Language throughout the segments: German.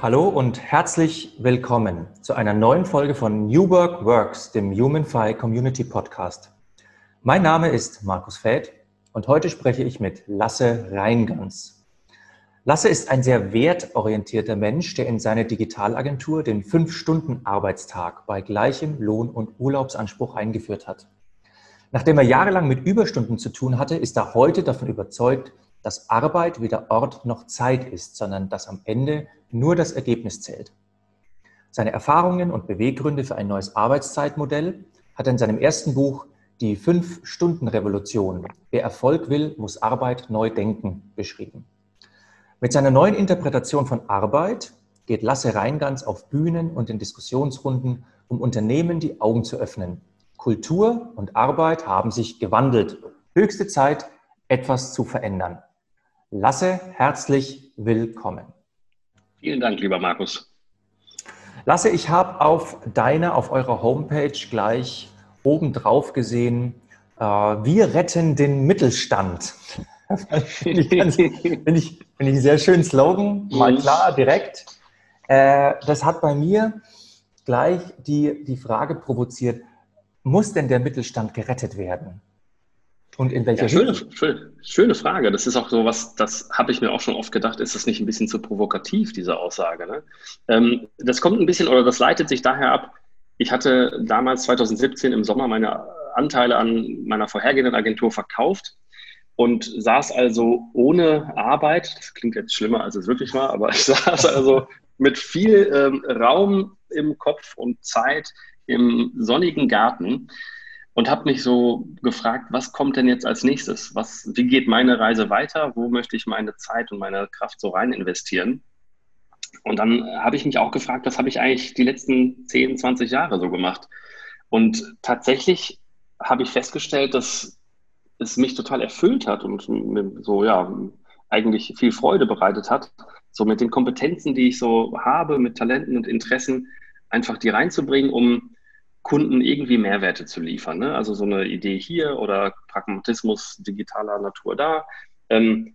Hallo und herzlich willkommen zu einer neuen Folge von New Work Works, dem HumanFi Community Podcast. Mein Name ist Markus Fäth und heute spreche ich mit Lasse Reingans. Lasse ist ein sehr wertorientierter Mensch, der in seine Digitalagentur den Fünf-Stunden-Arbeitstag bei gleichem Lohn- und Urlaubsanspruch eingeführt hat. Nachdem er jahrelang mit Überstunden zu tun hatte, ist er heute davon überzeugt, dass Arbeit weder Ort noch Zeit ist, sondern dass am Ende nur das Ergebnis zählt. Seine Erfahrungen und Beweggründe für ein neues Arbeitszeitmodell hat er in seinem ersten Buch Die Fünf-Stunden-Revolution. Wer Erfolg will, muss Arbeit neu denken, beschrieben. Mit seiner neuen Interpretation von Arbeit geht Lasse Reingans auf Bühnen und in Diskussionsrunden, um Unternehmen die Augen zu öffnen. Kultur und Arbeit haben sich gewandelt. Höchste Zeit, etwas zu verändern. Lasse, herzlich willkommen. Vielen Dank, lieber Markus. Lasse, ich habe auf deiner, auf eurer Homepage gleich oben drauf gesehen, äh, wir retten den Mittelstand. Finde ich, find ich, find ich einen sehr schönen Slogan, mal klar, direkt. Äh, das hat bei mir gleich die, die Frage provoziert, muss denn der Mittelstand gerettet werden? Und in welcher ja, schöne, schöne, schöne, Frage. Das ist auch so was, das habe ich mir auch schon oft gedacht, ist das nicht ein bisschen zu provokativ, diese Aussage? Ne? Ähm, das kommt ein bisschen oder das leitet sich daher ab. Ich hatte damals 2017 im Sommer meine Anteile an meiner vorhergehenden Agentur verkauft und saß also ohne Arbeit. Das klingt jetzt schlimmer, als es wirklich war, aber ich saß also mit viel ähm, Raum im Kopf und Zeit im sonnigen Garten und habe mich so gefragt, was kommt denn jetzt als nächstes? Was, wie geht meine Reise weiter? Wo möchte ich meine Zeit und meine Kraft so rein investieren? Und dann habe ich mich auch gefragt, was habe ich eigentlich die letzten 10, 20 Jahre so gemacht? Und tatsächlich habe ich festgestellt, dass es mich total erfüllt hat und mir so, ja, eigentlich viel Freude bereitet hat, so mit den Kompetenzen, die ich so habe, mit Talenten und Interessen, einfach die reinzubringen, um Kunden irgendwie Mehrwerte zu liefern. Ne? Also so eine Idee hier oder Pragmatismus digitaler Natur da. Ähm,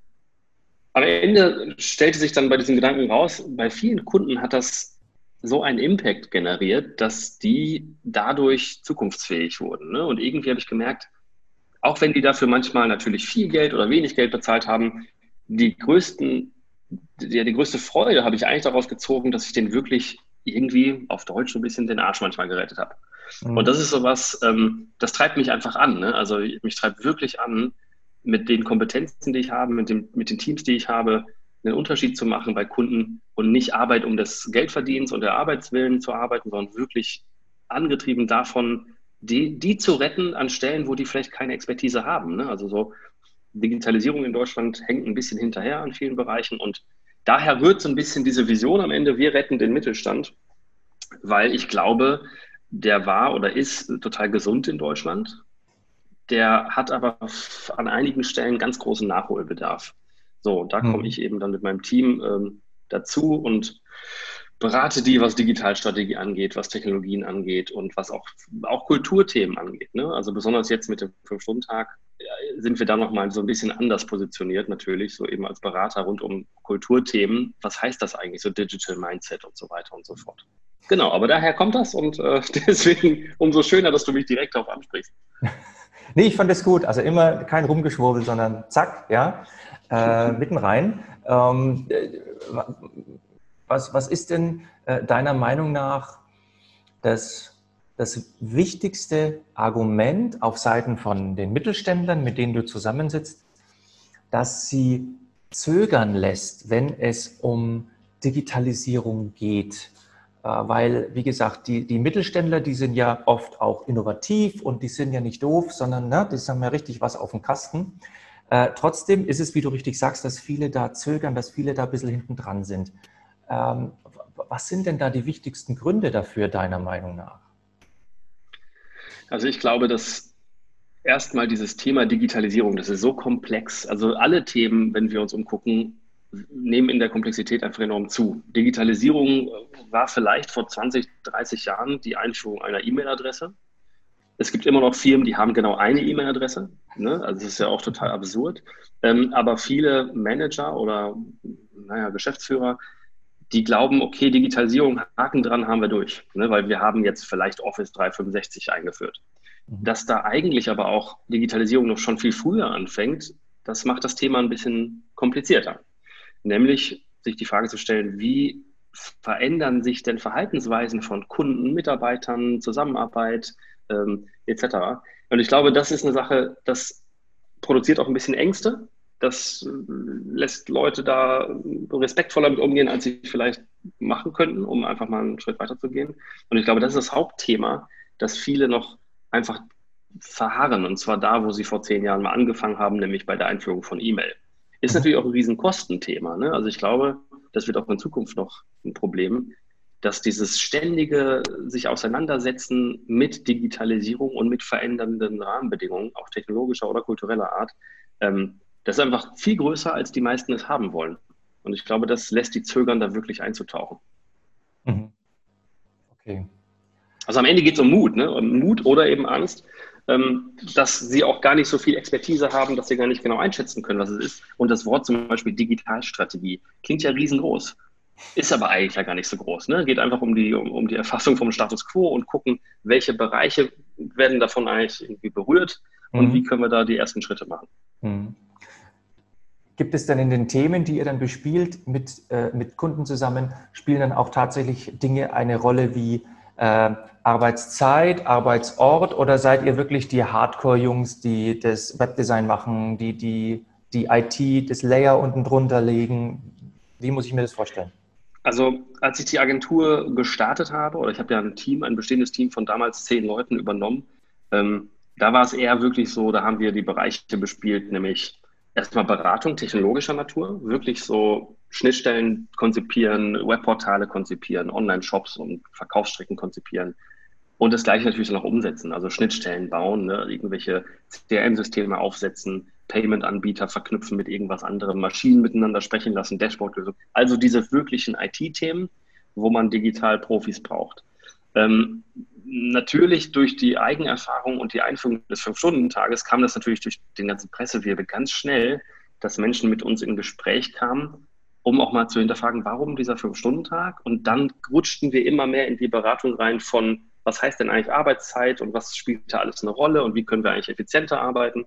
am Ende stellte sich dann bei diesen Gedanken raus, bei vielen Kunden hat das so einen Impact generiert, dass die dadurch zukunftsfähig wurden. Ne? Und irgendwie habe ich gemerkt, auch wenn die dafür manchmal natürlich viel Geld oder wenig Geld bezahlt haben, die größten, ja, die größte Freude habe ich eigentlich daraus gezogen, dass ich den wirklich irgendwie auf Deutsch ein bisschen den Arsch manchmal gerettet habe. Mhm. Und das ist sowas, ähm, das treibt mich einfach an. Ne? Also mich treibt wirklich an, mit den Kompetenzen, die ich habe, mit, dem, mit den Teams, die ich habe, einen Unterschied zu machen bei Kunden und nicht Arbeit um des Geldverdienens und der Arbeitswillen zu arbeiten, sondern wirklich angetrieben davon, die, die zu retten an Stellen, wo die vielleicht keine Expertise haben. Ne? Also so Digitalisierung in Deutschland hängt ein bisschen hinterher an vielen Bereichen und daher rührt so ein bisschen diese Vision am Ende, wir retten den Mittelstand, weil ich glaube, der war oder ist total gesund in Deutschland. Der hat aber an einigen Stellen ganz großen Nachholbedarf. So, da komme hm. ich eben dann mit meinem Team ähm, dazu und berate die, was Digitalstrategie angeht, was Technologien angeht und was auch, auch Kulturthemen angeht. Ne? Also besonders jetzt mit dem Fünf-Stunden-Tag sind wir da nochmal so ein bisschen anders positioniert natürlich, so eben als Berater rund um Kulturthemen. Was heißt das eigentlich, so Digital Mindset und so weiter und so fort. Genau, aber daher kommt das und äh, deswegen umso schöner, dass du mich direkt darauf ansprichst. nee, ich fand das gut. Also immer kein Rumgeschwurbel, sondern zack, ja, äh, mitten rein. Ähm, was, was ist denn äh, deiner Meinung nach das, das wichtigste Argument auf Seiten von den Mittelständlern, mit denen du zusammensitzt, dass sie zögern lässt, wenn es um Digitalisierung geht? Äh, weil, wie gesagt, die, die Mittelständler, die sind ja oft auch innovativ und die sind ja nicht doof, sondern ne, die haben ja richtig was auf dem Kasten. Äh, trotzdem ist es, wie du richtig sagst, dass viele da zögern, dass viele da ein bisschen hinten dran sind. Ähm, was sind denn da die wichtigsten Gründe dafür, deiner Meinung nach? Also ich glaube, dass erstmal dieses Thema Digitalisierung, das ist so komplex. Also alle Themen, wenn wir uns umgucken, nehmen in der Komplexität einfach enorm zu. Digitalisierung war vielleicht vor 20, 30 Jahren die Einführung einer E-Mail-Adresse. Es gibt immer noch Firmen, die haben genau eine E-Mail-Adresse. Ne? Also das ist ja auch total absurd. Ähm, aber viele Manager oder naja, Geschäftsführer, die glauben, okay, Digitalisierung, Haken dran haben wir durch, ne, weil wir haben jetzt vielleicht Office 365 eingeführt. Mhm. Dass da eigentlich aber auch Digitalisierung noch schon viel früher anfängt, das macht das Thema ein bisschen komplizierter. Nämlich sich die Frage zu stellen, wie verändern sich denn Verhaltensweisen von Kunden, Mitarbeitern, Zusammenarbeit ähm, etc. Und ich glaube, das ist eine Sache, das produziert auch ein bisschen Ängste. Das lässt Leute da respektvoller mit umgehen, als sie vielleicht machen könnten, um einfach mal einen Schritt weiter zu gehen. Und ich glaube, das ist das Hauptthema, dass viele noch einfach verharren. Und zwar da, wo sie vor zehn Jahren mal angefangen haben, nämlich bei der Einführung von E-Mail. Ist mhm. natürlich auch ein Riesenkostenthema. Ne? Also ich glaube, das wird auch in Zukunft noch ein Problem, dass dieses ständige sich auseinandersetzen mit Digitalisierung und mit verändernden Rahmenbedingungen, auch technologischer oder kultureller Art, ähm, das ist einfach viel größer, als die meisten es haben wollen. Und ich glaube, das lässt die zögern, da wirklich einzutauchen. Mhm. Okay. Also am Ende geht es um Mut, ne? Um Mut oder eben Angst, ähm, dass sie auch gar nicht so viel Expertise haben, dass sie gar nicht genau einschätzen können, was es ist. Und das Wort zum Beispiel Digitalstrategie klingt ja riesengroß, ist aber eigentlich ja gar nicht so groß. Ne? Geht einfach um die, um, um die Erfassung vom Status quo und gucken, welche Bereiche werden davon eigentlich irgendwie berührt und mhm. wie können wir da die ersten Schritte machen. Mhm. Gibt es denn in den Themen, die ihr dann bespielt mit, äh, mit Kunden zusammen, spielen dann auch tatsächlich Dinge eine Rolle wie äh, Arbeitszeit, Arbeitsort oder seid ihr wirklich die Hardcore-Jungs, die das Webdesign machen, die, die die IT, das Layer unten drunter legen? Wie muss ich mir das vorstellen? Also als ich die Agentur gestartet habe, oder ich habe ja ein Team, ein bestehendes Team von damals zehn Leuten übernommen, ähm, da war es eher wirklich so, da haben wir die Bereiche bespielt, nämlich erstmal Beratung technologischer Natur, wirklich so Schnittstellen konzipieren, Webportale konzipieren, Online-Shops und Verkaufsstrecken konzipieren. Und das gleiche natürlich noch umsetzen, also Schnittstellen bauen, ne, irgendwelche CRM-Systeme aufsetzen, Payment-Anbieter verknüpfen mit irgendwas anderem, Maschinen miteinander sprechen lassen, Dashboard-Lösungen. Also diese wirklichen IT-Themen, wo man digital Profis braucht. Ähm, natürlich durch die Eigenerfahrung und die Einführung des Fünf-Stunden-Tages kam das natürlich durch den ganzen Pressewirbel ganz schnell, dass Menschen mit uns in Gespräch kamen, um auch mal zu hinterfragen, warum dieser Fünf-Stunden-Tag? Und dann rutschten wir immer mehr in die Beratung rein von, was heißt denn eigentlich Arbeitszeit und was spielt da alles eine Rolle und wie können wir eigentlich effizienter arbeiten?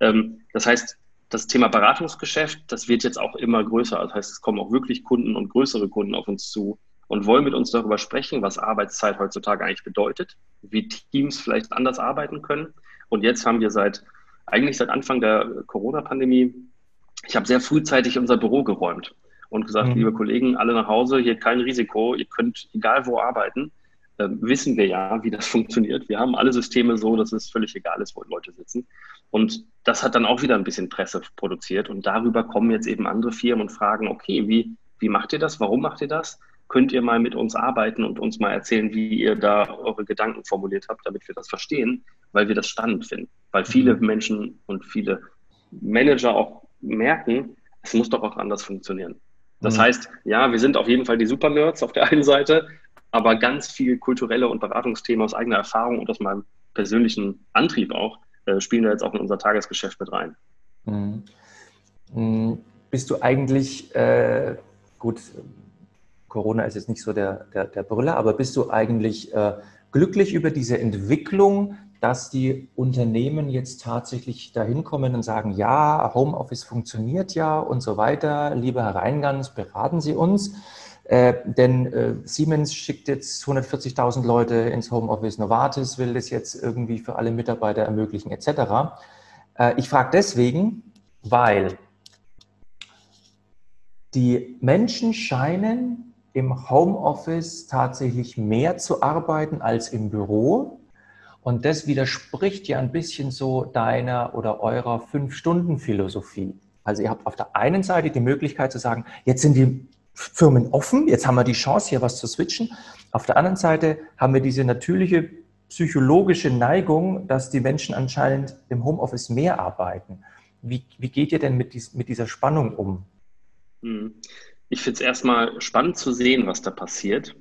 Ähm, das heißt, das Thema Beratungsgeschäft, das wird jetzt auch immer größer. Das heißt, es kommen auch wirklich Kunden und größere Kunden auf uns zu, und wollen mit uns darüber sprechen, was Arbeitszeit heutzutage eigentlich bedeutet, wie Teams vielleicht anders arbeiten können. Und jetzt haben wir seit, eigentlich seit Anfang der Corona-Pandemie, ich habe sehr frühzeitig unser Büro geräumt und gesagt, mhm. liebe Kollegen, alle nach Hause, hier kein Risiko, ihr könnt egal wo arbeiten. Ähm, wissen wir ja, wie das funktioniert. Wir haben alle Systeme so, dass es völlig egal ist, wo Leute sitzen. Und das hat dann auch wieder ein bisschen Presse produziert. Und darüber kommen jetzt eben andere Firmen und fragen, okay, wie, wie macht ihr das? Warum macht ihr das? Könnt ihr mal mit uns arbeiten und uns mal erzählen, wie ihr da eure Gedanken formuliert habt, damit wir das verstehen, weil wir das spannend finden. Weil viele mhm. Menschen und viele Manager auch merken, es muss doch auch anders funktionieren. Das mhm. heißt, ja, wir sind auf jeden Fall die Super-Nerds auf der einen Seite, aber ganz viel kulturelle und Beratungsthemen aus eigener Erfahrung und aus meinem persönlichen Antrieb auch, äh, spielen da jetzt auch in unser Tagesgeschäft mit rein. Mhm. mhm. Bist du eigentlich, äh, gut, Corona ist jetzt nicht so der, der, der Brüller, aber bist du eigentlich äh, glücklich über diese Entwicklung, dass die Unternehmen jetzt tatsächlich dahin kommen und sagen, ja, Homeoffice funktioniert ja und so weiter. Lieber Herr Reingans, beraten Sie uns. Äh, denn äh, Siemens schickt jetzt 140.000 Leute ins Homeoffice, Novartis will das jetzt irgendwie für alle Mitarbeiter ermöglichen, etc. Äh, ich frage deswegen, weil die Menschen scheinen im Homeoffice tatsächlich mehr zu arbeiten als im Büro. Und das widerspricht ja ein bisschen so deiner oder eurer Fünf-Stunden-Philosophie. Also ihr habt auf der einen Seite die Möglichkeit zu sagen, jetzt sind die Firmen offen, jetzt haben wir die Chance, hier was zu switchen. Auf der anderen Seite haben wir diese natürliche psychologische Neigung, dass die Menschen anscheinend im Homeoffice mehr arbeiten. Wie, wie geht ihr denn mit, dies, mit dieser Spannung um? Ich finde es erstmal spannend zu sehen, was da passiert.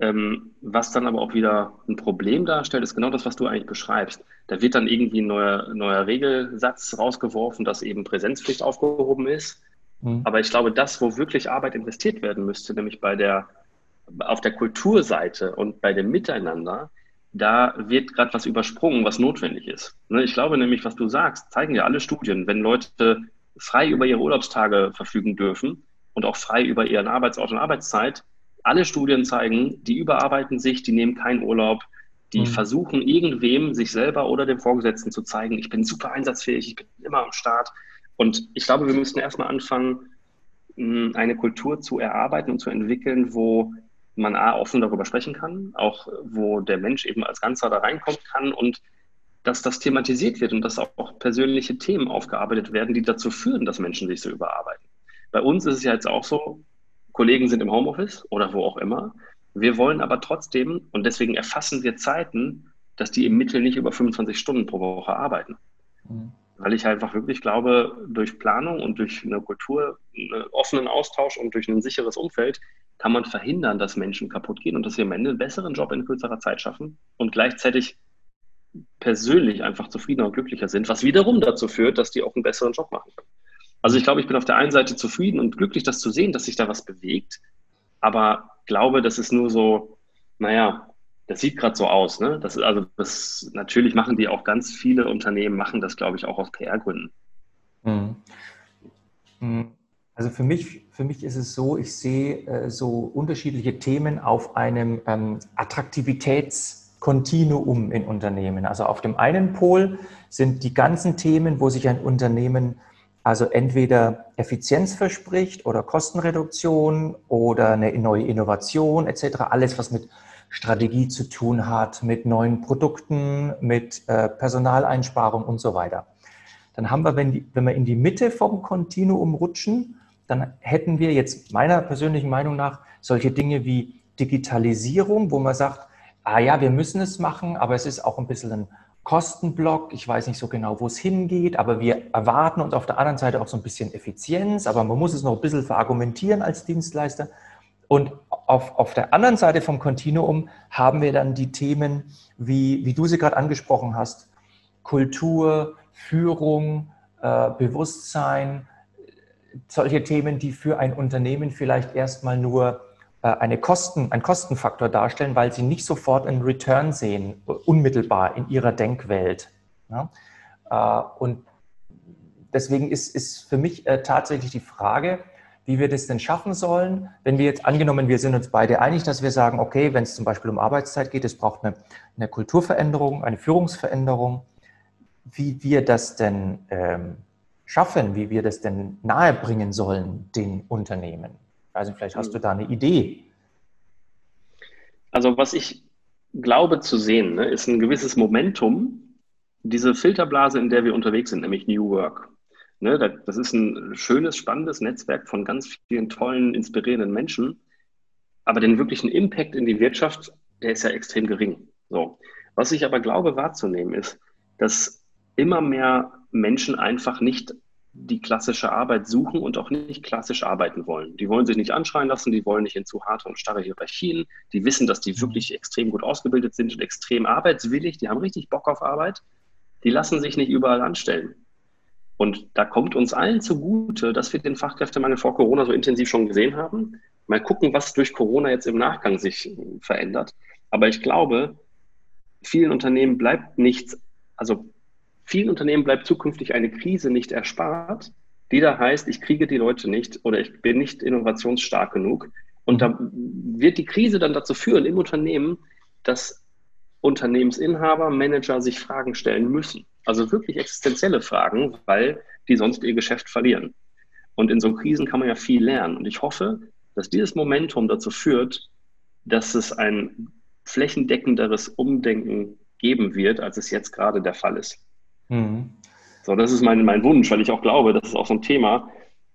Ähm, was dann aber auch wieder ein Problem darstellt, ist genau das, was du eigentlich beschreibst. Da wird dann irgendwie ein neuer, neuer Regelsatz rausgeworfen, dass eben Präsenzpflicht aufgehoben ist. Mhm. Aber ich glaube, das, wo wirklich Arbeit investiert werden müsste, nämlich bei der, auf der Kulturseite und bei dem Miteinander, da wird gerade was übersprungen, was notwendig ist. Ne, ich glaube nämlich, was du sagst, zeigen ja alle Studien, wenn Leute frei über ihre Urlaubstage verfügen dürfen und auch frei über ihren Arbeitsort und Arbeitszeit, alle Studien zeigen, die überarbeiten sich, die nehmen keinen Urlaub, die mhm. versuchen irgendwem, sich selber oder dem Vorgesetzten zu zeigen, ich bin super einsatzfähig, ich bin immer am Start. Und ich glaube, wir müssen erstmal anfangen, eine Kultur zu erarbeiten und zu entwickeln, wo man A, offen darüber sprechen kann, auch wo der Mensch eben als Ganzer da reinkommen kann und dass das thematisiert wird und dass auch persönliche Themen aufgearbeitet werden, die dazu führen, dass Menschen sich so überarbeiten. Bei uns ist es ja jetzt auch so, Kollegen sind im Homeoffice oder wo auch immer. Wir wollen aber trotzdem, und deswegen erfassen wir Zeiten, dass die im Mittel nicht über 25 Stunden pro Woche arbeiten. Mhm. Weil ich einfach wirklich glaube, durch Planung und durch eine Kultur, einen offenen Austausch und durch ein sicheres Umfeld kann man verhindern, dass Menschen kaputt gehen und dass sie am Ende einen besseren Job in kürzerer Zeit schaffen und gleichzeitig persönlich einfach zufriedener und glücklicher sind, was wiederum dazu führt, dass die auch einen besseren Job machen können. Also ich glaube, ich bin auf der einen Seite zufrieden und glücklich, das zu sehen, dass sich da was bewegt, aber glaube, das ist nur so, naja, das sieht gerade so aus. Ne? Das ist also das natürlich machen die auch ganz viele Unternehmen machen das, glaube ich, auch aus PR-Gründen. Mhm. Mhm. Also für mich, für mich ist es so, ich sehe äh, so unterschiedliche Themen auf einem ähm, Attraktivitätskontinuum in Unternehmen. Also auf dem einen Pol sind die ganzen Themen, wo sich ein Unternehmen also entweder Effizienz verspricht oder Kostenreduktion oder eine neue Innovation etc. Alles, was mit Strategie zu tun hat, mit neuen Produkten, mit äh, Personaleinsparung und so weiter. Dann haben wir, wenn, die, wenn wir in die Mitte vom Kontinuum rutschen, dann hätten wir jetzt meiner persönlichen Meinung nach solche Dinge wie Digitalisierung, wo man sagt, ah ja, wir müssen es machen, aber es ist auch ein bisschen ein Kostenblock. Ich weiß nicht so genau, wo es hingeht, aber wir erwarten uns auf der anderen Seite auch so ein bisschen Effizienz, aber man muss es noch ein bisschen verargumentieren als Dienstleister. Und auf, auf der anderen Seite vom Kontinuum haben wir dann die Themen, wie, wie du sie gerade angesprochen hast, Kultur, Führung, äh, Bewusstsein, solche Themen, die für ein Unternehmen vielleicht erstmal nur eine Kosten, einen Kostenfaktor darstellen, weil sie nicht sofort einen Return sehen, unmittelbar in ihrer Denkwelt. Ja? Äh, und deswegen ist, ist für mich äh, tatsächlich die Frage, wie wir das denn schaffen sollen, wenn wir jetzt angenommen, wir sind uns beide einig, dass wir sagen, okay, wenn es zum Beispiel um Arbeitszeit geht, es braucht eine, eine Kulturveränderung, eine Führungsveränderung, wie wir das denn ähm, schaffen, wie wir das denn nahebringen sollen den Unternehmen. Also vielleicht hast du da eine Idee. Also was ich glaube zu sehen, ne, ist ein gewisses Momentum, diese Filterblase, in der wir unterwegs sind, nämlich New Work. Ne, das ist ein schönes, spannendes Netzwerk von ganz vielen tollen, inspirierenden Menschen. Aber den wirklichen Impact in die Wirtschaft, der ist ja extrem gering. So. Was ich aber glaube wahrzunehmen ist, dass immer mehr Menschen einfach nicht die klassische Arbeit suchen und auch nicht klassisch arbeiten wollen. Die wollen sich nicht anschreien lassen, die wollen nicht in zu harte und starre Hierarchien. Die wissen, dass die wirklich extrem gut ausgebildet sind und extrem arbeitswillig. Die haben richtig Bock auf Arbeit. Die lassen sich nicht überall anstellen. Und da kommt uns allen zugute, dass wir den Fachkräftemangel vor Corona so intensiv schon gesehen haben. Mal gucken, was durch Corona jetzt im Nachgang sich verändert. Aber ich glaube, vielen Unternehmen bleibt nichts, also Vielen Unternehmen bleibt zukünftig eine Krise nicht erspart, die da heißt, ich kriege die Leute nicht oder ich bin nicht innovationsstark genug. Und da wird die Krise dann dazu führen im Unternehmen, dass Unternehmensinhaber, Manager sich Fragen stellen müssen. Also wirklich existenzielle Fragen, weil die sonst ihr Geschäft verlieren. Und in so Krisen kann man ja viel lernen. Und ich hoffe, dass dieses Momentum dazu führt, dass es ein flächendeckenderes Umdenken geben wird, als es jetzt gerade der Fall ist. Mhm. So, das ist mein, mein Wunsch, weil ich auch glaube, das ist auch so ein Thema.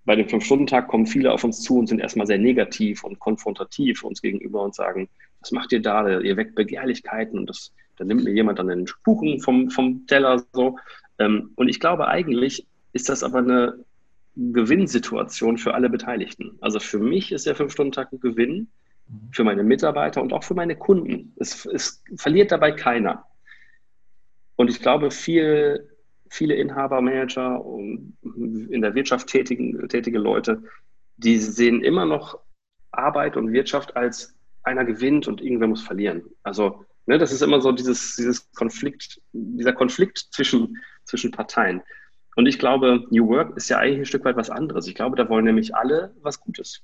Bei dem Fünf-Stunden-Tag kommen viele auf uns zu und sind erstmal sehr negativ und konfrontativ uns gegenüber und sagen, was macht ihr da? Ihr weckt Begehrlichkeiten und das, dann nimmt mir jemand dann den Kuchen vom, vom Teller so. Ähm, und ich glaube, eigentlich ist das aber eine Gewinnsituation für alle Beteiligten. Also für mich ist der Fünf-Stunden-Tag ein Gewinn, für meine Mitarbeiter und auch für meine Kunden. Es, es verliert dabei keiner. Und ich glaube, viel viele Inhaber, Manager und in der Wirtschaft tätigen, tätige Leute, die sehen immer noch Arbeit und Wirtschaft als einer gewinnt und irgendwer muss verlieren. Also ne, das ist immer so dieses, dieses Konflikt, dieser Konflikt zwischen, zwischen Parteien. Und ich glaube, New Work ist ja eigentlich ein Stück weit was anderes. Ich glaube, da wollen nämlich alle was Gutes.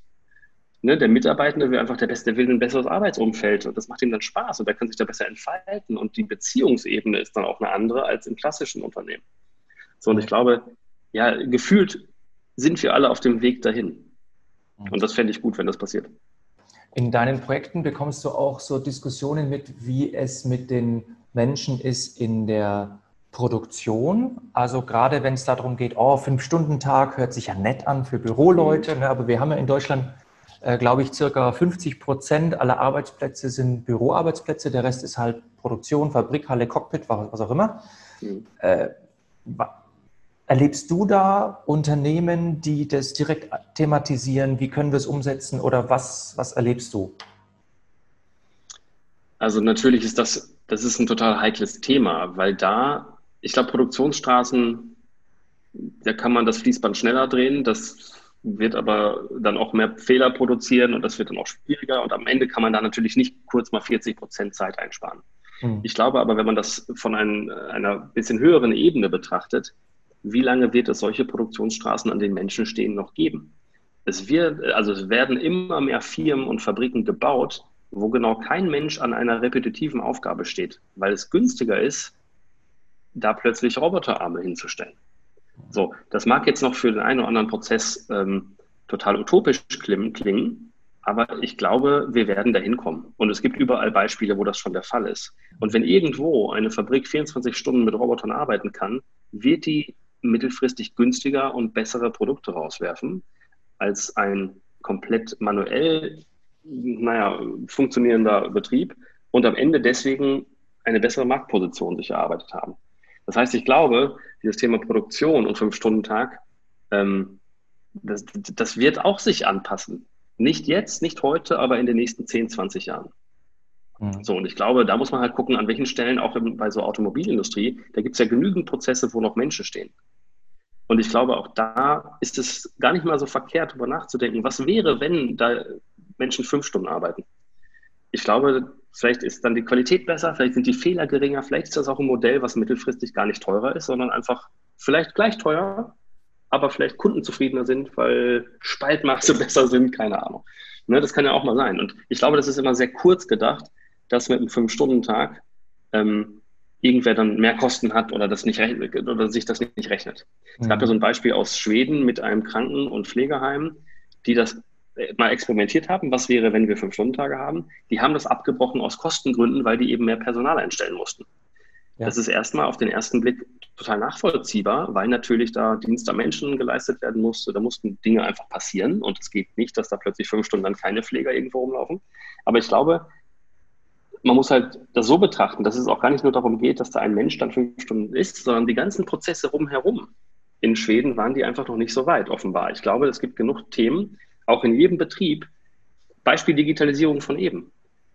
Ne, der Mitarbeitende will einfach der Beste, der will ein besseres Arbeitsumfeld und das macht ihm dann Spaß und der kann sich da besser entfalten und die Beziehungsebene ist dann auch eine andere als im klassischen Unternehmen. So, und ich glaube, ja, gefühlt sind wir alle auf dem Weg dahin. Und das fände ich gut, wenn das passiert. In deinen Projekten bekommst du auch so Diskussionen mit, wie es mit den Menschen ist in der Produktion. Also gerade wenn es darum geht, oh, Fünf-Stunden-Tag hört sich ja nett an für Büroleute, ne? aber wir haben ja in Deutschland äh, glaube ich, circa 50 Prozent aller Arbeitsplätze sind Büroarbeitsplätze. Der Rest ist halt Produktion, Fabrik, Halle, Cockpit, was auch immer. Mhm. Äh, erlebst du da Unternehmen, die das direkt thematisieren? Wie können wir es umsetzen oder was, was erlebst du? Also natürlich ist das, das ist ein total heikles Thema, weil da, ich glaube, Produktionsstraßen, da kann man das Fließband schneller drehen. Das wird aber dann auch mehr Fehler produzieren und das wird dann auch schwieriger. Und am Ende kann man da natürlich nicht kurz mal 40 Prozent Zeit einsparen. Mhm. Ich glaube aber, wenn man das von ein, einer bisschen höheren Ebene betrachtet, wie lange wird es solche Produktionsstraßen, an denen Menschen stehen, noch geben? Es wird, also es werden immer mehr Firmen und Fabriken gebaut, wo genau kein Mensch an einer repetitiven Aufgabe steht, weil es günstiger ist, da plötzlich Roboterarme hinzustellen. So, das mag jetzt noch für den einen oder anderen Prozess ähm, total utopisch klingen, aber ich glaube, wir werden dahin kommen. Und es gibt überall Beispiele, wo das schon der Fall ist. Und wenn irgendwo eine Fabrik 24 Stunden mit Robotern arbeiten kann, wird die mittelfristig günstiger und bessere Produkte rauswerfen als ein komplett manuell, naja, funktionierender Betrieb und am Ende deswegen eine bessere Marktposition sich erarbeitet haben. Das heißt, ich glaube, dieses Thema Produktion und Fünf-Stunden-Tag, ähm, das, das wird auch sich anpassen. Nicht jetzt, nicht heute, aber in den nächsten 10, 20 Jahren. Mhm. So, und ich glaube, da muss man halt gucken, an welchen Stellen, auch bei so Automobilindustrie, da gibt es ja genügend Prozesse, wo noch Menschen stehen. Und ich glaube, auch da ist es gar nicht mal so verkehrt, darüber nachzudenken, was wäre, wenn da Menschen fünf Stunden arbeiten. Ich glaube, Vielleicht ist dann die Qualität besser, vielleicht sind die Fehler geringer, vielleicht ist das auch ein Modell, was mittelfristig gar nicht teurer ist, sondern einfach vielleicht gleich teuer, aber vielleicht kundenzufriedener sind, weil Spaltmaße besser sind, keine Ahnung. Ne, das kann ja auch mal sein. Und ich glaube, das ist immer sehr kurz gedacht, dass mit einem Fünf-Stunden-Tag ähm, irgendwer dann mehr Kosten hat oder, das nicht oder sich das nicht rechnet. Es gab ja so ein Beispiel aus Schweden mit einem Kranken- und Pflegeheim, die das mal experimentiert haben, was wäre, wenn wir Fünf-Stunden-Tage haben. Die haben das abgebrochen aus Kostengründen, weil die eben mehr Personal einstellen mussten. Ja. Das ist erstmal auf den ersten Blick total nachvollziehbar, weil natürlich da Dienst am Menschen geleistet werden musste. Da mussten Dinge einfach passieren und es geht nicht, dass da plötzlich fünf Stunden dann keine Pfleger irgendwo rumlaufen. Aber ich glaube, man muss halt das so betrachten, dass es auch gar nicht nur darum geht, dass da ein Mensch dann fünf Stunden ist, sondern die ganzen Prozesse rumherum. In Schweden waren die einfach noch nicht so weit, offenbar. Ich glaube, es gibt genug Themen, auch in jedem Betrieb, Beispiel Digitalisierung von eben.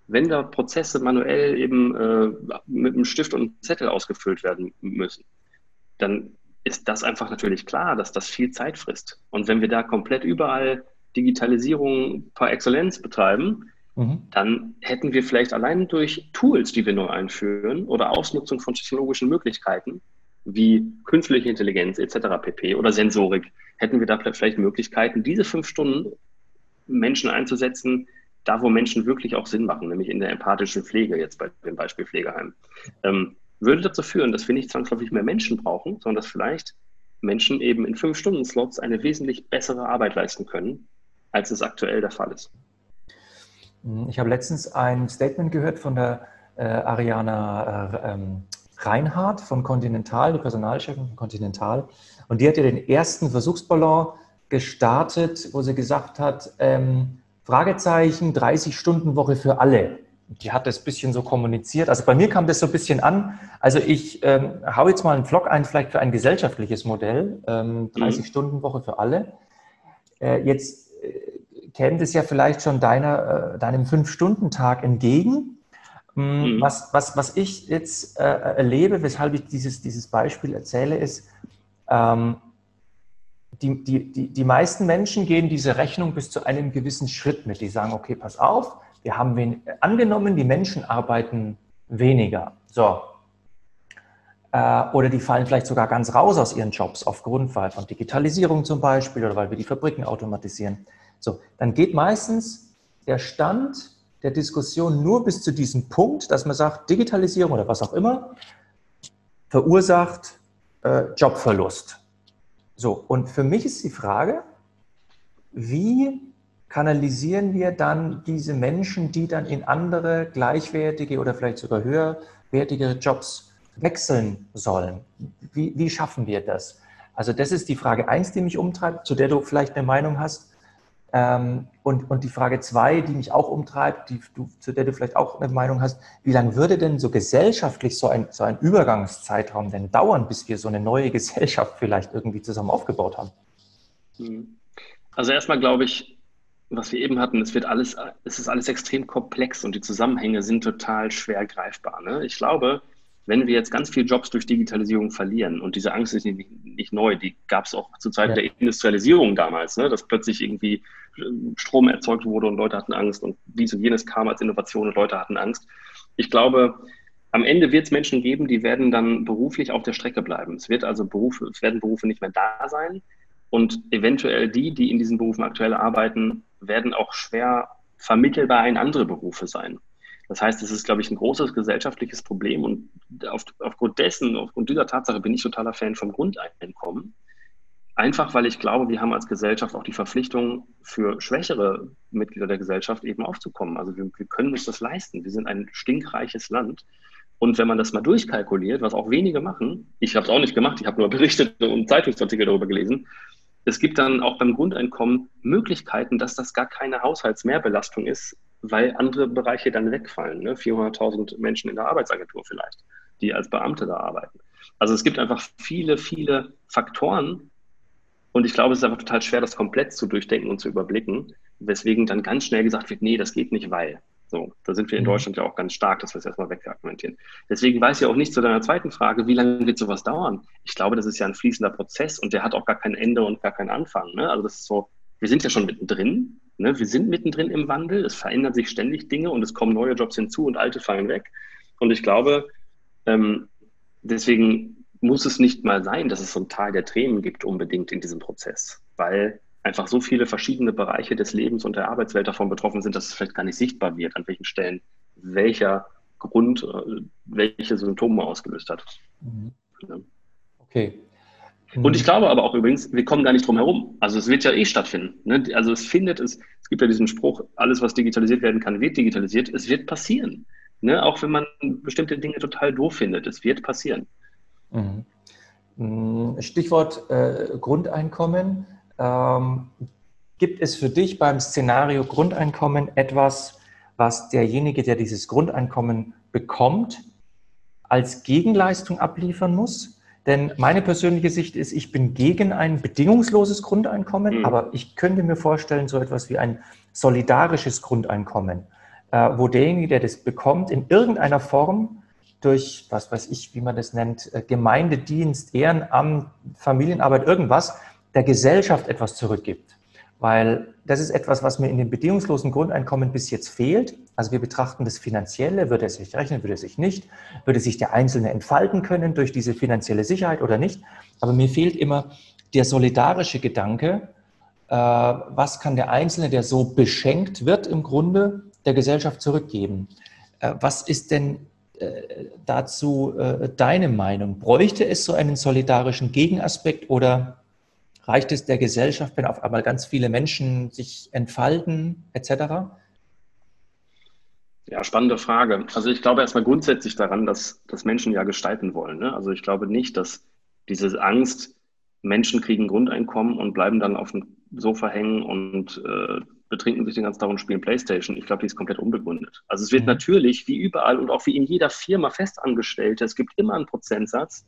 Wenn da Prozesse manuell eben äh, mit einem Stift und Zettel ausgefüllt werden müssen, dann ist das einfach natürlich klar, dass das viel Zeit frisst. Und wenn wir da komplett überall Digitalisierung par Exzellenz betreiben, mhm. dann hätten wir vielleicht allein durch Tools, die wir neu einführen oder Ausnutzung von technologischen Möglichkeiten, wie künstliche Intelligenz etc. pp. oder Sensorik, hätten wir da vielleicht Möglichkeiten, diese fünf Stunden Menschen einzusetzen, da wo Menschen wirklich auch Sinn machen, nämlich in der empathischen Pflege, jetzt bei dem Beispiel Pflegeheim. Ähm, würde dazu führen, dass wir nicht zwangsläufig mehr Menschen brauchen, sondern dass vielleicht Menschen eben in fünf Stunden Slots eine wesentlich bessere Arbeit leisten können, als es aktuell der Fall ist. Ich habe letztens ein Statement gehört von der äh, Ariana äh, ähm, Reinhardt von Continental, die Personalchefin von Continental. Und die hat ja den ersten Versuchsballon gestartet, wo sie gesagt hat, ähm, Fragezeichen, 30-Stunden-Woche für alle. Die hat das ein bisschen so kommuniziert. Also bei mir kam das so ein bisschen an. Also ich ähm, hau jetzt mal einen Vlog ein, vielleicht für ein gesellschaftliches Modell, ähm, 30-Stunden-Woche mhm. für alle. Äh, jetzt äh, käme das ja vielleicht schon deiner, äh, deinem Fünf-Stunden-Tag entgegen Hm, mhm. Was, was, was ich jetzt äh, erlebe, weshalb ich dieses, dieses Beispiel erzähle, ist, ähm, die, die, die, die meisten Menschen gehen diese Rechnung bis zu einem gewissen Schritt mit. Die sagen, okay, pass auf, wir haben wen, angenommen, die Menschen arbeiten weniger. So. Äh, oder die fallen vielleicht sogar ganz raus aus ihren Jobs aufgrund von Digitalisierung zum Beispiel oder weil wir die Fabriken automatisieren. So, dann geht meistens der Stand der Diskussion nur bis zu diesem Punkt, dass man sagt, Digitalisierung oder was auch immer verursacht äh, Jobverlust. So, und für mich ist die Frage, wie kanalisieren wir dann diese Menschen, die dann in andere gleichwertige oder vielleicht sogar höherwertige Jobs wechseln sollen? Wie, wie schaffen wir das? Also das ist die Frage eins, die mich umtreibt, zu der du vielleicht eine Meinung hast. Ähm, und, und die Frage zwei, die mich auch umtreibt, die du, zu der du vielleicht auch eine Meinung hast, wie lange würde denn so gesellschaftlich so ein, so ein Übergangszeitraum denn dauern, bis wir so eine neue Gesellschaft vielleicht irgendwie zusammen aufgebaut haben? Hm. Also erstmal glaube ich, was wir eben hatten, es wird alles, es ist alles extrem komplex und die Zusammenhänge sind total schwer greifbar. Ne? Ich glaube, wenn wir jetzt ganz viele Jobs durch Digitalisierung verlieren, und diese Angst ist nicht, nicht neu, die gab es auch zu Zeiten ja. der Industrialisierung damals, ne, dass plötzlich irgendwie ähm, Strom erzeugt wurde und Leute hatten Angst und dies und jenes kam als Innovation und Leute hatten Angst. Ich glaube, am Ende wird es Menschen geben, die werden dann beruflich auf der Strecke bleiben. Es wird also Berufe, es werden Berufe nicht mehr da sein und eventuell die, die in diesen Berufen aktuell arbeiten, werden auch schwer vermittelbar in andere Berufe sein. Das heißt, es ist, glaube ich, ein großes gesellschaftliches Problem und auf, aufgrund dessen, aufgrund dieser Tatsache bin ich totaler Fan vom Grundeinkommen. Einfach weil ich glaube, wir haben als Gesellschaft auch die Verpflichtung, für schwächere Mitglieder der Gesellschaft eben aufzukommen. Also wir, wir können uns das leisten. Wir sind ein stinkreiches Land. Und wenn man das mal durchkalkuliert, was auch wenige machen, ich habe es auch nicht gemacht, ich habe nur Berichte und Zeitungsartikel darüber gelesen, es gibt dann auch beim Grundeinkommen Möglichkeiten, dass das gar keine Haushaltsmehrbelastung ist, weil andere Bereiche dann wegfallen. Ne? 400.000 Menschen in der Arbeitsagentur vielleicht, die als Beamte da arbeiten. Also es gibt einfach viele, viele Faktoren und ich glaube, es ist einfach total schwer, das komplett zu durchdenken und zu überblicken, weswegen dann ganz schnell gesagt wird, nee, das geht nicht, weil. So, da sind wir in mhm. Deutschland ja auch ganz stark, dass wir es erstmal wegargumentieren. Deswegen weiß ich auch nicht zu deiner zweiten Frage, wie lange wird sowas dauern? Ich glaube, das ist ja ein fließender Prozess und der hat auch gar kein Ende und gar keinen Anfang. Ne? Also das ist so, wir sind ja schon mittendrin. Ne? Wir sind mittendrin im Wandel. Es verändern sich ständig Dinge und es kommen neue Jobs hinzu und alte fallen weg. Und ich glaube, ähm, deswegen muss es nicht mal sein, dass es so ein Teil der Tränen gibt unbedingt in diesem Prozess, weil einfach so viele verschiedene Bereiche des Lebens und der Arbeitswelt davon betroffen sind, dass es vielleicht gar nicht sichtbar wird, an welchen Stellen welcher Grund, äh, welche Symptome ausgelöst hat. Mhm. Ja. Okay. Und ich glaube aber auch übrigens, wir kommen gar nicht drum herum. Also es wird ja eh stattfinden. Ne? Also es findet es, es gibt ja diesen Spruch, alles, was digitalisiert werden kann, wird digitalisiert. Es wird passieren. Ne? Auch wenn man bestimmte Dinge total doof findet, es wird passieren. Mhm. Mm, Stichwort äh, Grundeinkommen. Ähm, gibt es für dich beim Szenario Grundeinkommen etwas, was derjenige, der dieses Grundeinkommen bekommt, als Gegenleistung abliefern muss? Denn meine persönliche Sicht ist, ich bin gegen ein bedingungsloses Grundeinkommen, mhm. aber ich könnte mir vorstellen, so etwas wie ein solidarisches Grundeinkommen, äh, wo derjenige, der das bekommt, in irgendeiner Form durch, was weiß ich, wie man das nennt, äh, Gemeindedienst, Ehrenamt, Familienarbeit, irgendwas, der Gesellschaft etwas zurückgibt. Weil das ist etwas, was mir in dem bedingungslosen Grundeinkommen bis jetzt fehlt. Also wir betrachten das Finanzielle, würde es sich rechnen, würde es sich nicht, würde sich der Einzelne entfalten können durch diese finanzielle Sicherheit oder nicht. Aber mir fehlt immer der solidarische Gedanke, äh, was kann der Einzelne, der so beschenkt wird, im Grunde der Gesellschaft zurückgeben. Äh, was ist denn äh, dazu deine Meinung? Bräuchte es so einen solidarischen Gegenaspekt oder reicht es der Gesellschaft, wenn auf einmal ganz viele Menschen sich entfalten, etc.? Ja, spannende Frage. Also ich glaube erstmal grundsätzlich daran, dass, dass Menschen ja gestalten wollen. Ne? Also ich glaube nicht, dass diese Angst, Menschen kriegen Grundeinkommen und bleiben dann auf dem Sofa hängen und äh, betrinken sich den ganzen Tag und spielen Playstation. Ich glaube, die ist komplett unbegründet. Also es wird mhm. natürlich, wie überall und auch wie in jeder Firma Festangestellte, es gibt immer einen Prozentsatz,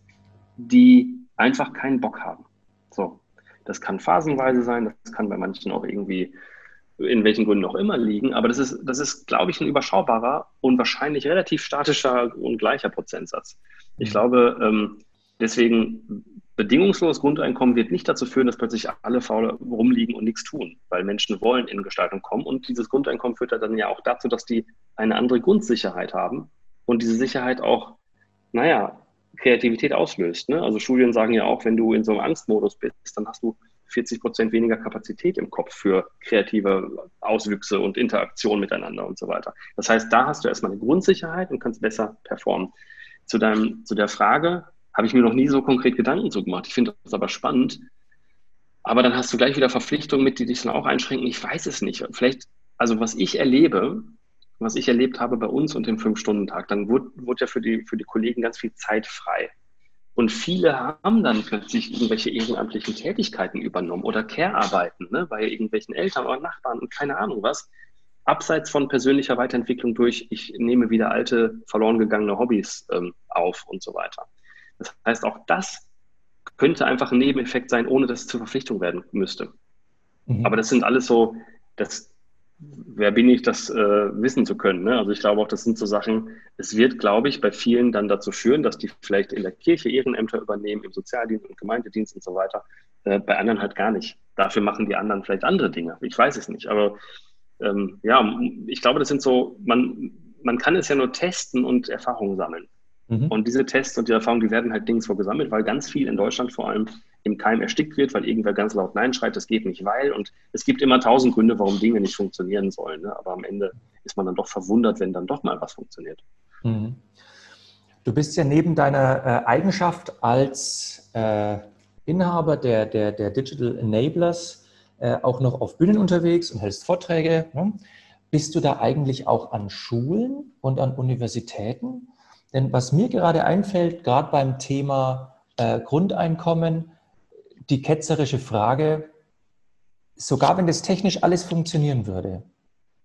die einfach keinen Bock haben. So. Das kann phasenweise sein, das kann bei manchen auch irgendwie in welchen Gründen auch immer liegen. Aber das ist, das ist, glaube ich, ein überschaubarer und wahrscheinlich relativ statischer und gleicher Prozentsatz. Ich mhm. glaube, ähm, deswegen bedingungslos Grundeinkommen wird nicht dazu führen, dass plötzlich alle faul rumliegen und nichts tun, weil Menschen wollen in Gestaltung kommen. Und dieses Grundeinkommen führt dann ja auch dazu, dass die eine andere Grundsicherheit haben und diese Sicherheit auch, naja, Kreativität auslöst. Ne? Also Studien sagen ja auch, wenn du in so einem Angstmodus bist, dann hast du 40 Prozent weniger Kapazität im Kopf für kreative Auswüchse und Interaktion miteinander und so weiter. Das heißt, da hast du erstmal eine Grundsicherheit und kannst besser performen. Zu, deinem, zu der Frage habe ich mir noch nie so konkret Gedanken zu gemacht. Ich finde das aber spannend. Aber dann hast du gleich wieder Verpflichtungen mit, die dich dann auch einschränken. Ich weiß es nicht. Vielleicht, also was ich erlebe, was ich erlebt habe bei uns und dem Fünf-Stunden-Tag, dann wurde, wurde ja für die, für die Kollegen ganz viel Zeit frei. Und viele haben dann plötzlich irgendwelche ehrenamtlichen Tätigkeiten übernommen oder Care-Arbeiten ne, bei irgendwelchen Eltern oder Nachbarn und keine Ahnung was. Abseits von persönlicher Weiterentwicklung durch, ich nehme wieder alte, verloren gegangene Hobbys ähm, auf und so weiter. Das heißt, auch das könnte einfach ein Nebeneffekt sein, ohne dass es zur Verpflichtung werden müsste. Mhm. Aber das sind alles so, das, wer bin ich, das äh, wissen zu können. Ne? Also ich glaube auch, das sind so Sachen, es wird, glaube ich, bei vielen dann dazu führen, dass die vielleicht in der Kirche Ehrenämter übernehmen, im Sozialdienst und Gemeindedienst und so weiter, äh, bei anderen halt gar nicht. Dafür machen die anderen vielleicht andere Dinge. Ich weiß es nicht. Aber ähm, ja, ich glaube, das sind so, man, man kann es ja nur testen und Erfahrungen sammeln. Mhm. Und diese Tests und die Erfahrungen, die werden halt nirgendwo gesammelt, weil ganz viel in Deutschland vor allem im Keim erstickt wird, weil irgendwer ganz laut Nein schreit, das geht nicht, weil. Und es gibt immer tausend Gründe, warum Dinge nicht funktionieren sollen. Ne? Aber am Ende ist man dann doch verwundert, wenn dann doch mal was funktioniert. Mhm. Du bist ja neben deiner äh, Eigenschaft als äh, Inhaber der, der, der Digital Enablers äh, auch noch auf Bühnen unterwegs und hältst Vorträge. Ne? Bist du da eigentlich auch an Schulen und an Universitäten? Denn was mir gerade einfällt, gerade beim Thema äh, Grundeinkommen, die ketzerische Frage, sogar wenn das technisch alles funktionieren würde,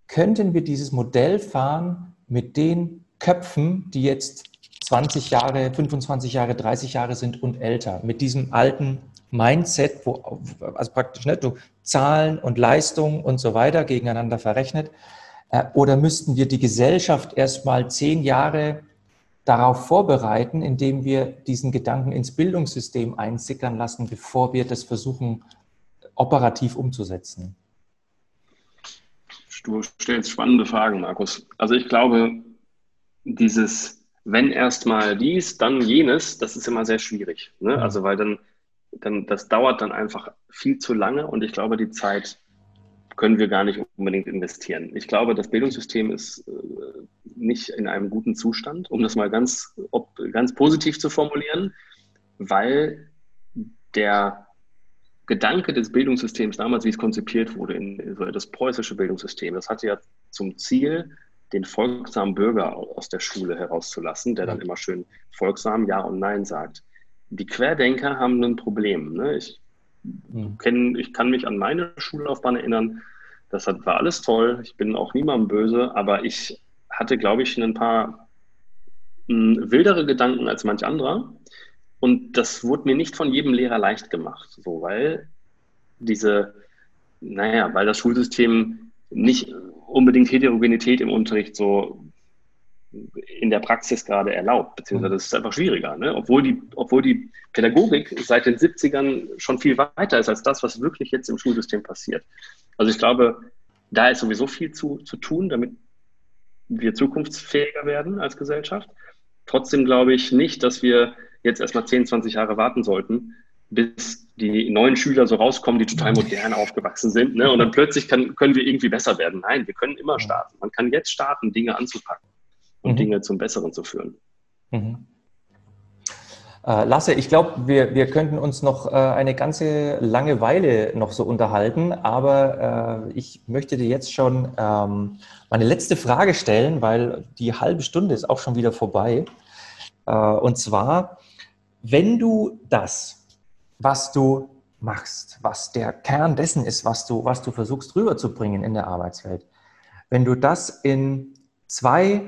könnten wir dieses Modell fahren mit den Köpfen, die jetzt 20 Jahre, 25 Jahre, 30 Jahre sind und älter, mit diesem alten Mindset, wo also praktisch nicht, du Zahlen und Leistung und so weiter gegeneinander verrechnet, äh, oder müssten wir die Gesellschaft erstmal zehn Jahre darauf vorbereiten, indem wir diesen Gedanken ins Bildungssystem einsickern lassen, bevor wir das versuchen, operativ umzusetzen? Du stellst spannende Fragen, Markus. Also ich glaube, dieses wenn erstmal dies, dann jenes, das ist immer sehr schwierig. Ne? Also weil dann, dann, das dauert dann einfach viel zu lange und ich glaube, die Zeit können wir gar nicht unbedingt investieren. Ich glaube, das Bildungssystem ist äh, nicht in einem guten Zustand, um das mal ganz, ganz positiv zu formulieren, weil der Gedanke des Bildungssystems damals, wie es konzipiert wurde, in, das preußische Bildungssystem, das hatte ja zum Ziel, den folgsamen Bürger aus der Schule herauszulassen, der dann immer schön folgsam Ja und Nein sagt. Die Querdenker haben ein Problem. Ne? Ich. Kenn, ich kann mich an meine Schullaufbahn erinnern. Das hat, war alles toll. Ich bin auch niemandem böse, aber ich hatte, glaube ich, ein paar hm, wildere Gedanken als manch anderer. Und das wurde mir nicht von jedem Lehrer leicht gemacht, so, weil diese, naja, weil das Schulsystem nicht unbedingt Heterogenität im Unterricht so in der Praxis gerade erlaubt, beziehungsweise mhm. das ist einfach schwieriger, ne? obwohl, die, obwohl die Pädagogik seit den 70ern schon viel weiter ist als das, was wirklich jetzt im Schulsystem passiert. Also ich glaube, da ist sowieso viel zu, zu tun, damit wir zukunftsfähiger werden als Gesellschaft. Trotzdem glaube ich nicht, dass wir jetzt erstmal 10, 20 Jahre warten sollten, bis die neuen Schüler so rauskommen, die total modern aufgewachsen sind. Ne? Und dann plötzlich kann, können wir irgendwie besser werden. Nein, wir können immer starten. Man kann jetzt starten, Dinge anzupacken und mhm. Dinge zum Besseren zu führen. Mhm. Äh, Lasse, ich glaube, wir, wir könnten uns noch äh, eine ganze lange Weile noch so unterhalten, aber äh, ich möchte dir jetzt schon ähm, meine letzte Frage stellen, weil die halbe Stunde ist auch schon wieder vorbei. Und zwar, wenn du das, was du machst, was der Kern dessen ist, was du, was du versuchst rüberzubringen in der Arbeitswelt, wenn du das in zwei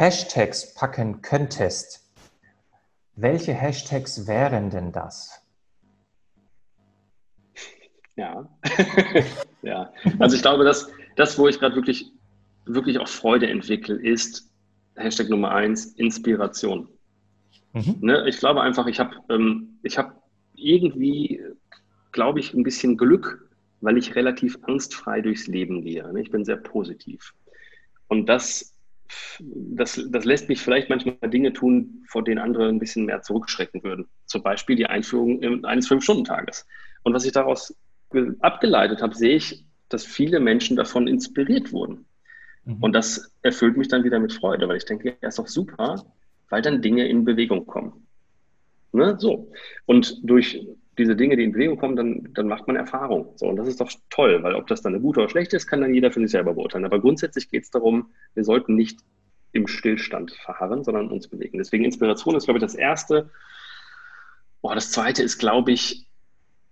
Hashtags packen könntest, welche Hashtags wären denn das? Ja, ja. Also ich glaube, dass das, wo ich gerade wirklich, wirklich auch Freude entwickle, ist Hashtag Nummer eins, Inspiration. Mhm. Ne, ich glaube einfach, ich habe ähm, hab irgendwie, glaube ich, ein bisschen Glück, weil ich relativ angstfrei durchs Leben gehe. Ne? Ich bin sehr positiv. Und das, das, das lässt mich vielleicht manchmal Dinge tun, vor denen andere ein bisschen mehr zurückschrecken würden. Zum Beispiel die Einführung eines Fünf-Stunden-Tages. Und was ich daraus abgeleitet habe, sehe ich, dass viele Menschen davon inspiriert wurden. Mhm. Und das erfüllt mich dann wieder mit Freude, weil ich denke, er ist doch super, weil dann Dinge in Bewegung kommen. Ne? So. Und durch diese Dinge, die in Bewegung kommen, dann, dann macht man Erfahrung. So, und das ist doch toll, weil ob das dann eine gute oder schlechte ist, kann dann jeder für sich selber beurteilen. Aber grundsätzlich geht es darum, wir sollten nicht im Stillstand verharren, sondern uns bewegen. Deswegen Inspiration ist, glaube ich, das Erste. Boah, das Zweite ist, glaube ich,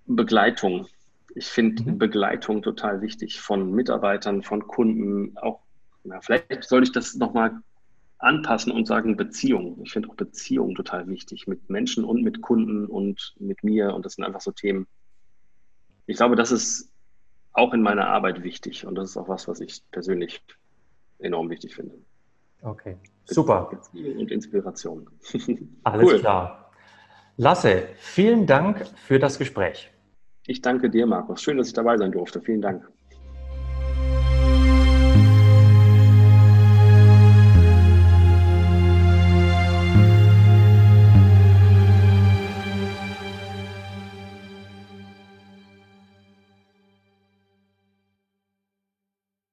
Begleitung. Ich finde mhm. Begleitung total wichtig von Mitarbeitern, von Kunden. Auch, na, vielleicht sollte ich das nochmal anpassen und sagen Beziehung. Ich finde auch Beziehung total wichtig mit Menschen und mit Kunden und mit mir. Und das sind einfach so Themen. Ich glaube, das ist auch in meiner Arbeit wichtig. Und das ist auch was, was ich persönlich enorm wichtig finde. Okay, super. Beziehung und Inspiration. Alles cool. klar. Lasse, vielen Dank für das Gespräch. Ich danke dir, Markus. Schön, dass ich dabei sein durfte. Vielen Dank.